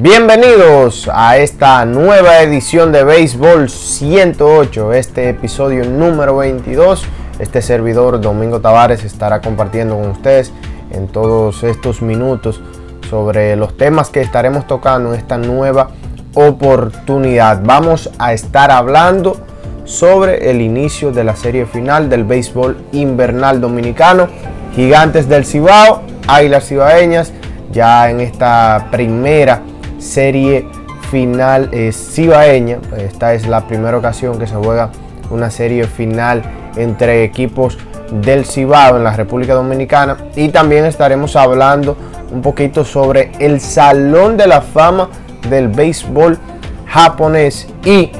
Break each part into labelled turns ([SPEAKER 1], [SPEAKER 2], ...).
[SPEAKER 1] Bienvenidos a esta nueva edición de Béisbol 108, este episodio número 22. Este servidor Domingo Tavares estará compartiendo con ustedes en todos estos minutos sobre los temas que estaremos tocando en esta nueva oportunidad. Vamos a estar hablando sobre el inicio de la serie final del béisbol invernal dominicano. Gigantes del Cibao, Águilas Cibaeñas, ya en esta primera serie final eh, cibaeña. Esta es la primera ocasión que se juega una serie final entre equipos del Cibao en la República Dominicana. Y también estaremos hablando un poquito sobre el Salón de la Fama del Béisbol japonés y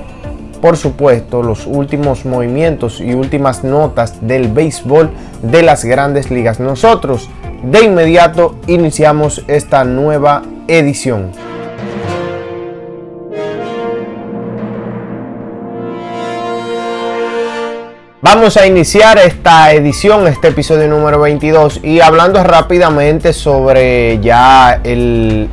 [SPEAKER 1] por supuesto los últimos movimientos y últimas notas del béisbol de las grandes ligas. Nosotros de inmediato iniciamos esta nueva edición. Vamos a iniciar esta edición, este episodio número 22 y hablando rápidamente sobre ya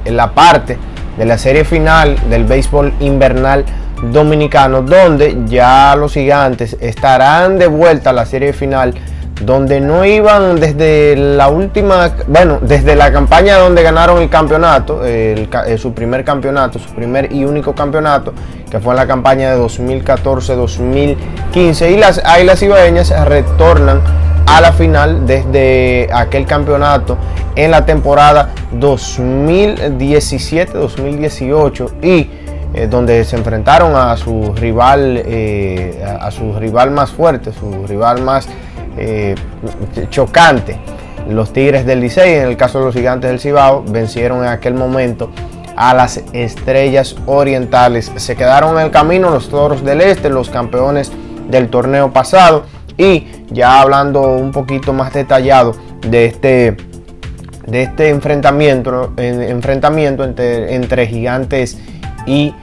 [SPEAKER 1] la parte de la serie final del béisbol invernal dominicano, donde ya los gigantes estarán de vuelta a la serie final donde no iban desde la última, bueno, desde la campaña donde ganaron el campeonato, eh, su primer campeonato, su primer y único campeonato, que fue en la campaña de 2014-2015, y las Águilas Ibaeñas retornan a la final desde aquel campeonato en la temporada 2017-2018 y eh, donde se enfrentaron a su rival, eh, a su rival más fuerte, su rival más eh, chocante. Los Tigres del Licey, en el caso de los Gigantes del Cibao, vencieron en aquel momento a las Estrellas Orientales. Se quedaron en el camino los Toros del Este, los campeones del torneo pasado. Y ya hablando un poquito más detallado de este, de este enfrentamiento, enfrentamiento entre, Gigantes y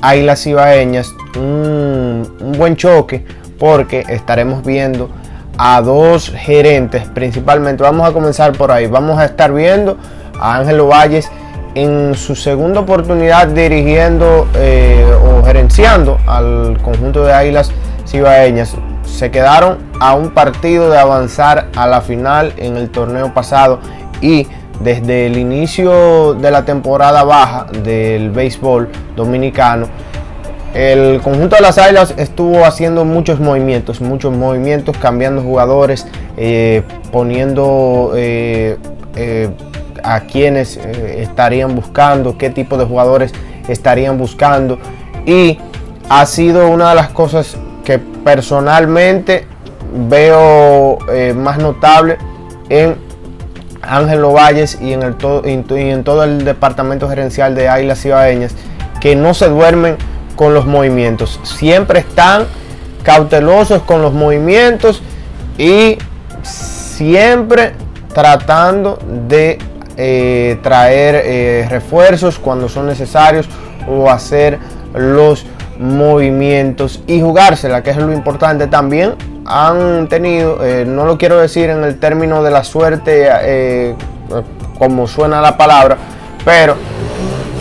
[SPEAKER 1] Águilas Cibaeñas, un, un buen choque porque estaremos viendo a dos gerentes principalmente. Vamos a comenzar por ahí. Vamos a estar viendo a Ángelo Valles en su segunda oportunidad dirigiendo eh, o gerenciando al conjunto de Águilas Cibaeñas. Se quedaron a un partido de avanzar a la final en el torneo pasado y desde el inicio de la temporada baja del béisbol dominicano el conjunto de las Águilas estuvo haciendo muchos movimientos, muchos movimientos, cambiando jugadores, eh, poniendo eh, eh, a quienes estarían buscando, qué tipo de jugadores estarían buscando. Y ha sido una de las cosas que personalmente veo más notable en Ángel Valles y en, el y en todo el departamento gerencial de Águilas Cibaeñas, que no se duermen con los movimientos. Siempre están cautelosos con los movimientos y siempre tratando de eh, traer eh, refuerzos cuando son necesarios o hacer los movimientos y jugársela, que es lo importante también. Han tenido, eh, no lo quiero decir en el término de la suerte, como suena la palabra, pero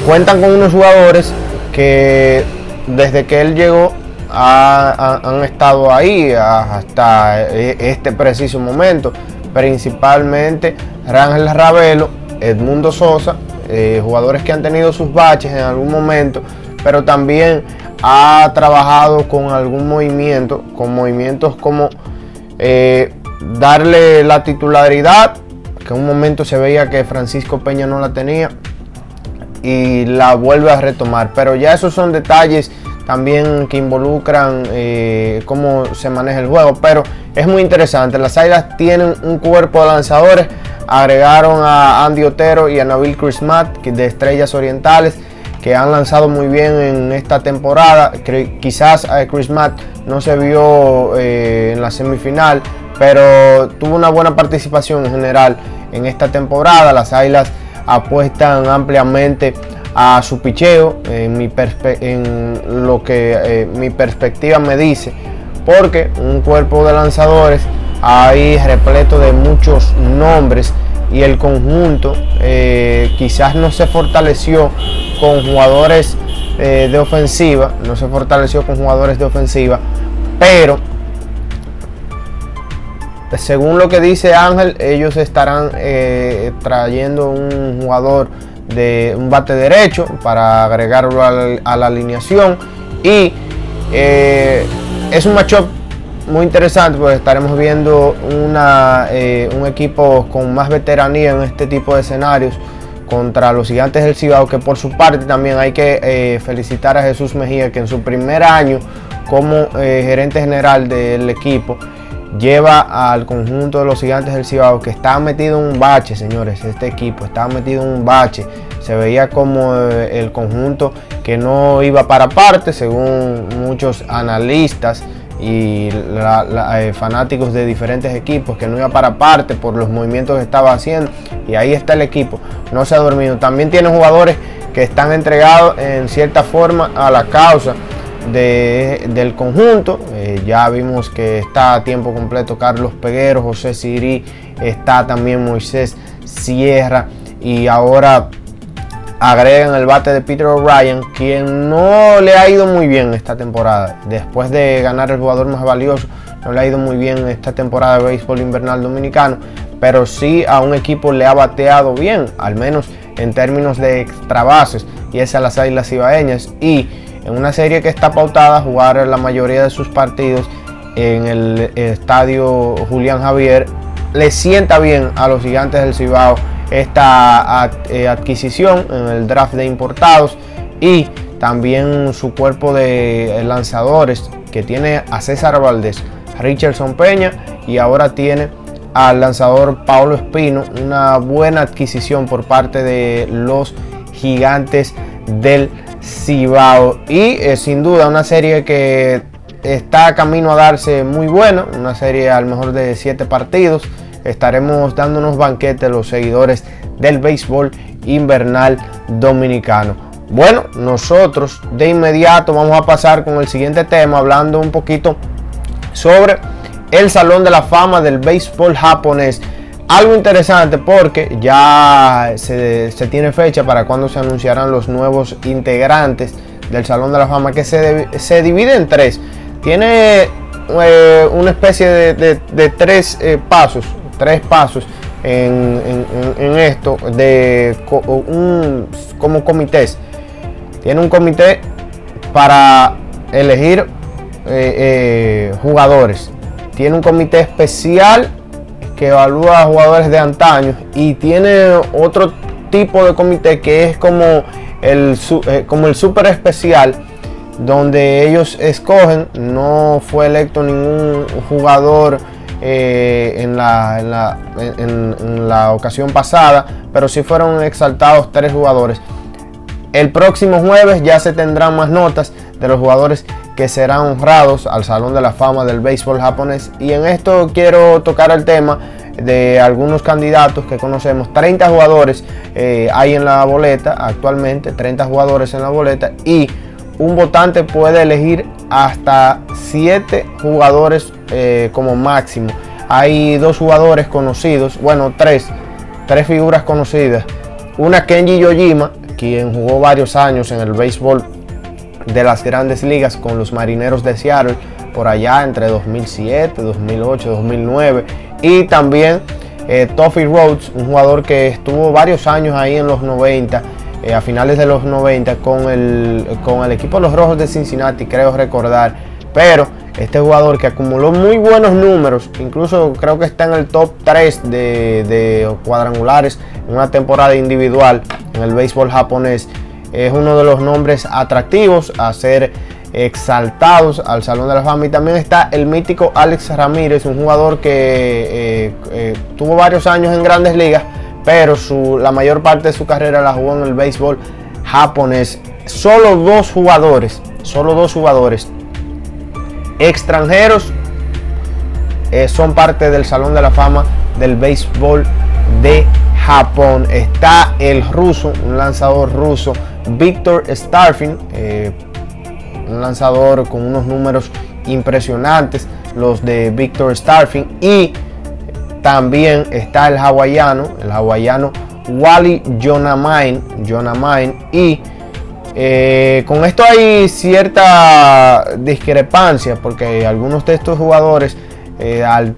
[SPEAKER 1] cuentan con unos jugadores que desde que él llegó han estado ahí hasta e, este preciso momento. Principalmente Rangel Ravelo, Edmundo Sosa, eh, jugadores que han tenido sus baches en algún momento, pero también ha trabajado con algún movimiento, con movimientos como eh, darle la titularidad, que en un momento se veía que Francisco Peña no la tenía, y la vuelve a retomar. Pero ya esos son detalles también que involucran eh, cómo se maneja el juego. Pero es muy interesante. Las Águilas tienen un cuerpo de lanzadores. Agregaron a Andy Otero y a Nabil Chrismat de Estrellas Orientales que han lanzado muy bien en esta temporada. Quizás Chris Matt no se vio eh, en la semifinal, pero tuvo una buena participación en general en esta temporada. Las Águilas apuestan ampliamente a su picheo en, mi en lo que eh, mi perspectiva me dice porque un cuerpo de lanzadores ahí repleto de muchos nombres y el conjunto eh, quizás no se fortaleció con jugadores eh, de ofensiva, no se fortaleció con jugadores de ofensiva, pero según lo que dice Ángel, ellos estarán eh, trayendo un jugador de un bate derecho para agregarlo a la, alineación. Y es un matchup muy interesante porque estaremos viendo una, eh, un equipo con más veteranía en este tipo de escenarios contra los gigantes del Cibao, que por su parte también hay que eh, felicitar a Jesús Mejía, que en su primer año como eh, gerente general del equipo lleva al conjunto de los gigantes del Cibao, que está metido en un bache, señores, este equipo está metido en un bache. Se veía como el conjunto que no iba para parte, según muchos analistas y eh, fanáticos de diferentes equipos que no iba para parte por los movimientos que estaba haciendo. Y ahí está el equipo. No se ha dormido. También tiene jugadores que están entregados en cierta forma a la causa del conjunto eh, ya vimos que está a tiempo completo Carlos Peguero José Siri está también Moisés Sierra y ahora agregan el bate de Peter O'Brien, quien no le ha ido muy bien esta temporada. Después de ganar el jugador más valioso, no le ha ido muy bien esta temporada de béisbol invernal dominicano, pero sí a un equipo le ha bateado bien, al menos en términos de extra bases, y es a las Águilas Ibaeñas. Y en una serie que está pautada a jugar la mayoría de sus partidos en el estadio Julián Javier, le sienta bien a los gigantes del Cibao esta eh, adquisición en el draft de importados y también su cuerpo de lanzadores que tiene a César Valdés, Richardson Peña y ahora tiene al lanzador Paulo Espino, una buena adquisición por parte de los gigantes del Cibao y eh, sin duda una serie que está camino a darse muy buena, una serie al mejor de 7 partidos estaremos dando unos banquetes los seguidores del béisbol invernal dominicano. Bueno, nosotros de inmediato vamos a pasar con el siguiente tema, hablando un poquito sobre el Salón de la Fama del Béisbol japonés. Algo interesante porque ya se, tiene fecha para cuando se anunciarán los nuevos integrantes del Salón de la Fama que se, se divide en tres. Tiene eh, una especie de, tres eh, pasos tres pasos en, esto de un, como comités. Tiene un comité para elegir eh, jugadores. Tiene un comité especial que evalúa a jugadores de antaño y tiene otro tipo de comité que es como el, eh, como el super especial donde ellos escogen, no fue electo ningún jugador eh, en, la, en, la, ocasión pasada, pero sí fueron exaltados tres jugadores. El próximo jueves ya se tendrán más notas de los jugadores que serán honrados al Salón de la Fama del Béisbol japonés. Y en esto quiero tocar el tema de algunos candidatos que conocemos. 30 jugadores eh, hay en la boleta actualmente, 30 jugadores en la boleta y un votante puede elegir hasta 7 jugadores eh, como máximo. Hay dos jugadores conocidos, bueno, tres, tres figuras conocidas. Una Kenji Yojima, quien jugó varios años en el béisbol de las grandes ligas con los Marineros de Seattle por allá entre 2007, 2008, 2009 y también eh, Toffee Rhodes, un jugador que estuvo varios años ahí en los 90 eh, a finales de los 90 con el, con el equipo de los Rojos de Cincinnati, creo recordar. Pero este jugador que acumuló muy buenos números, incluso creo que está en el top 3 de, cuadrangulares en una temporada individual en el béisbol japonés, es uno de los nombres atractivos a ser exaltados al Salón de la Fama. Y también está el mítico Alex Ramírez, un jugador que eh, eh, tuvo varios años en grandes ligas pero la mayor parte de su carrera la jugó en el béisbol japonés. Solo dos jugadores, solo dos jugadores extranjeros eh, son parte del Salón de la Fama del béisbol de Japón. Está el ruso, un lanzador ruso, Victor Starfin, eh, un lanzador con unos números impresionantes, los de Victor Starfin. Y también está el hawaiano, el hawaiano Wally Jonamain, Jonamain y eh, con esto hay cierta discrepancia porque algunos de estos jugadores eh, al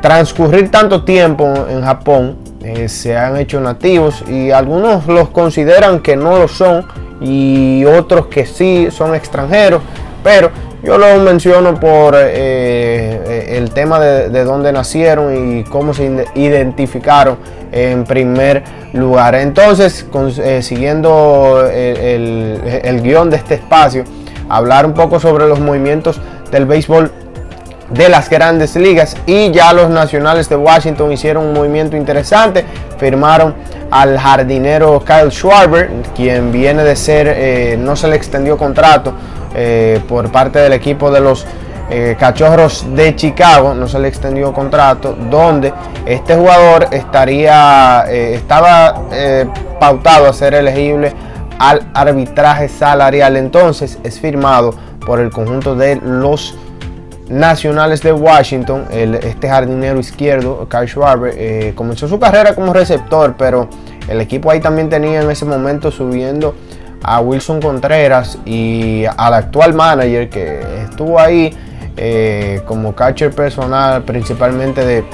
[SPEAKER 1] transcurrir tanto tiempo en Japón eh, se han hecho nativos y algunos los consideran que no lo son y otros que sí son extranjeros, pero yo lo menciono por eh, eh, el tema de, dónde nacieron y cómo se identificaron en primer lugar. Entonces, siguiendo el, el guion de este espacio, hablar un poco sobre los movimientos del béisbol de las grandes ligas y ya los nacionales de Washington hicieron un movimiento interesante, firmaron al jardinero Kyle Schwarber, quien viene de ser, no se le extendió contrato, eh, por parte del equipo de los eh, Cachorros de Chicago, no se le extendió contrato, donde este jugador estaría, eh, estaba pautado a ser elegible al arbitraje salarial. Entonces es firmado por el conjunto de los Nacionales de Washington, este jardinero izquierdo, Kyle Schwarber, comenzó su carrera como receptor, pero el equipo ahí también tenía en ese momento subiendo a Wilson Contreras y al actual manager que estuvo ahí eh, como catcher personal principalmente de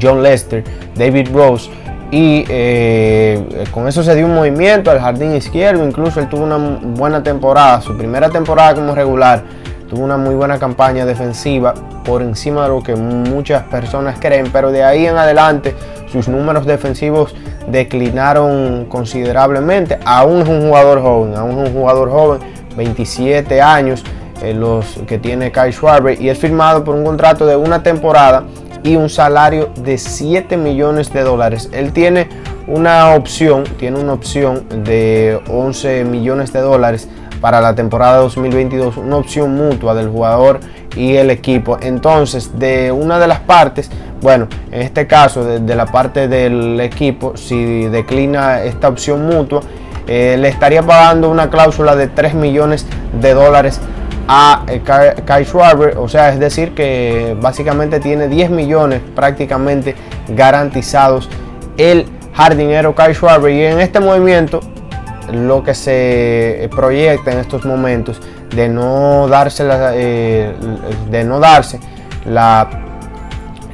[SPEAKER 1] John Lester, David Rose. Y eh, con eso se dio un movimiento al jardín izquierdo. Incluso él tuvo una buena temporada. Su primera temporada como regular tuvo una muy buena campaña defensiva por encima de lo que muchas personas creen. Pero de ahí en adelante sus números defensivos declinaron considerablemente. Aún es un jugador joven, aún es un jugador joven, 27 años, eh, los que tiene Kai Schwarber, y es firmado por un contrato de una temporada y un salario de 7 millones de dólares. Él tiene una opción, tiene una opción de 11 millones de dólares para la temporada 2022, una opción mutua del jugador y el equipo. Entonces, de una de las partes, bueno, en este caso, de, la parte del equipo, si declina esta opción mutua, eh, le estaría pagando una cláusula de 3 millones de dólares a eh, Kai Schwarber, o sea, es decir que básicamente tiene 10 millones prácticamente garantizados el jardinero Kai Schwarber y en este movimiento lo que se proyecta en estos momentos de no darse la, eh, de no darse la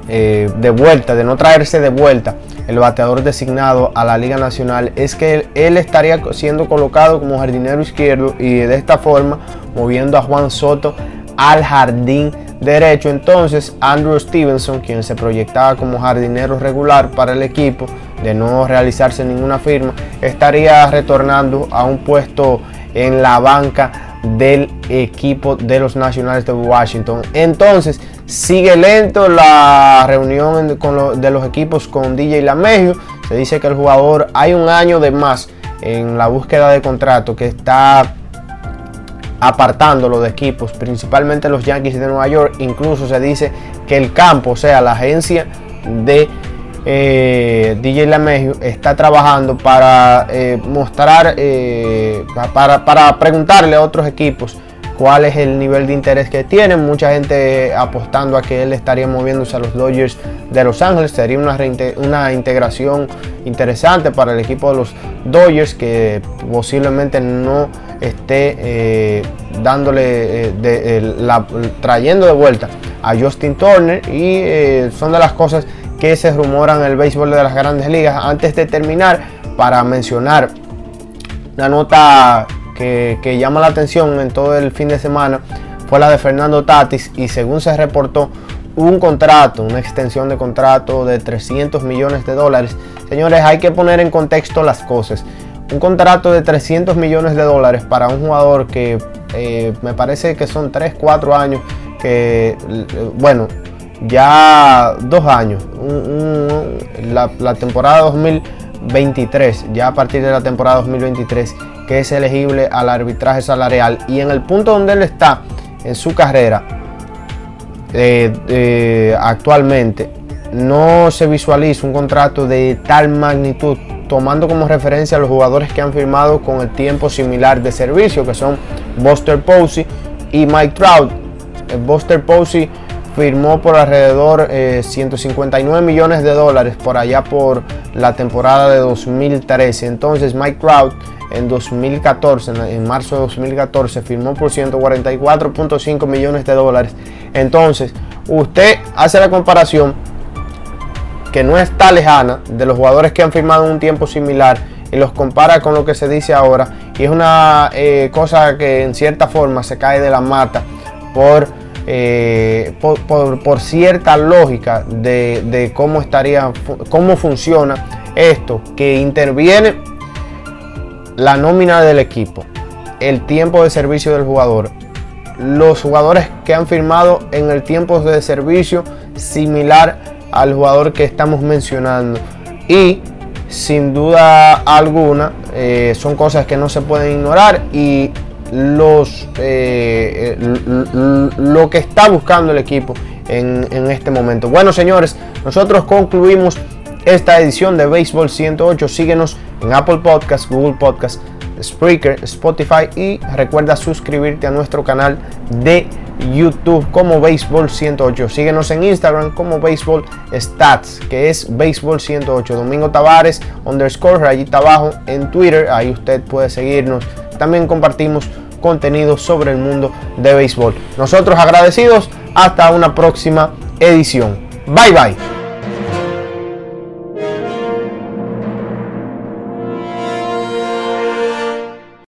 [SPEAKER 1] eh, de vuelta, de no traerse de vuelta el bateador designado a la Liga Nacional, es que él, estaría siendo colocado como jardinero izquierdo y de esta forma moviendo a Juan Soto al jardín derecho. Entonces, Andrew Stevenson, quien se proyectaba como jardinero regular para el equipo, de no realizarse ninguna firma, estaría retornando a un puesto en la banca del equipo de los Nacionales de Washington. Entonces, sigue lento la reunión de los equipos con DJ Lamegio. Se dice que el jugador hay un año de más en la búsqueda de contrato que está apartándolo de equipos, principalmente los Yankees de Nueva York. Incluso se dice que el campo, o sea, la agencia de eh, DJ Lamegio está trabajando para eh, mostrar, eh, para, para, preguntarle a otros equipos cuál es el nivel de interés que tienen. Mucha gente apostando a que él estaría moviéndose a los Dodgers de Los Ángeles. Sería una, una integración interesante para el equipo de los Dodgers que posiblemente no esté dándole, trayendo de vuelta a Justin Turner y son de las cosas que se rumoran en el béisbol de las grandes ligas. Antes de terminar, para mencionar una nota que, llama la atención en todo el fin de semana, fue la de Fernando Tatis y según se reportó, un contrato, una extensión de contrato de 300 millones de dólares. Señores, hay que poner en contexto las cosas. Un contrato de 300 millones de dólares para un jugador que eh, me parece que son 3, 4 años que, bueno, ya dos años, la, temporada 2023, ya a partir de la temporada 2023, que es elegible al arbitraje salarial. Y en el punto donde él está en su carrera eh, eh, actualmente, no se visualiza un contrato de tal magnitud, tomando como referencia a los jugadores que han firmado con el tiempo similar de servicio, que son Buster Posey y Mike Trout. Buster Posey firmó por alrededor 159 eh, millones de dólares por allá por la temporada de 2013. Entonces Mike Trout en 2014, en marzo de 2014, firmó por 144.5 millones de dólares. Entonces, usted hace la comparación que no está lejana de los jugadores que han firmado un tiempo similar y los compara con lo que se dice ahora. Y es una eh, cosa que en cierta forma se cae de la mata por, eh, por, cierta lógica de, de, cómo estaría, cómo funciona esto, que interviene la nómina del equipo, el tiempo de servicio del jugador, los jugadores que han firmado en el tiempo de servicio similar al jugador que estamos mencionando y sin duda alguna eh, son cosas que no se pueden ignorar y los eh, lo que está buscando el equipo en, en, este momento. Bueno, señores, nosotros concluimos esta edición de Béisbol 108. Síguenos en Apple Podcast, Google Podcast, Spreaker, Spotify y recuerda suscribirte a nuestro canal de YouTube como Béisbol 108. Síguenos en Instagram como Béisbol Stats, que es Béisbol 108. Domingo Tavares underscore está abajo en Twitter. Ahí usted puede seguirnos. También compartimos contenido sobre el mundo de béisbol. Nosotros agradecidos. Hasta una próxima edición. Bye bye.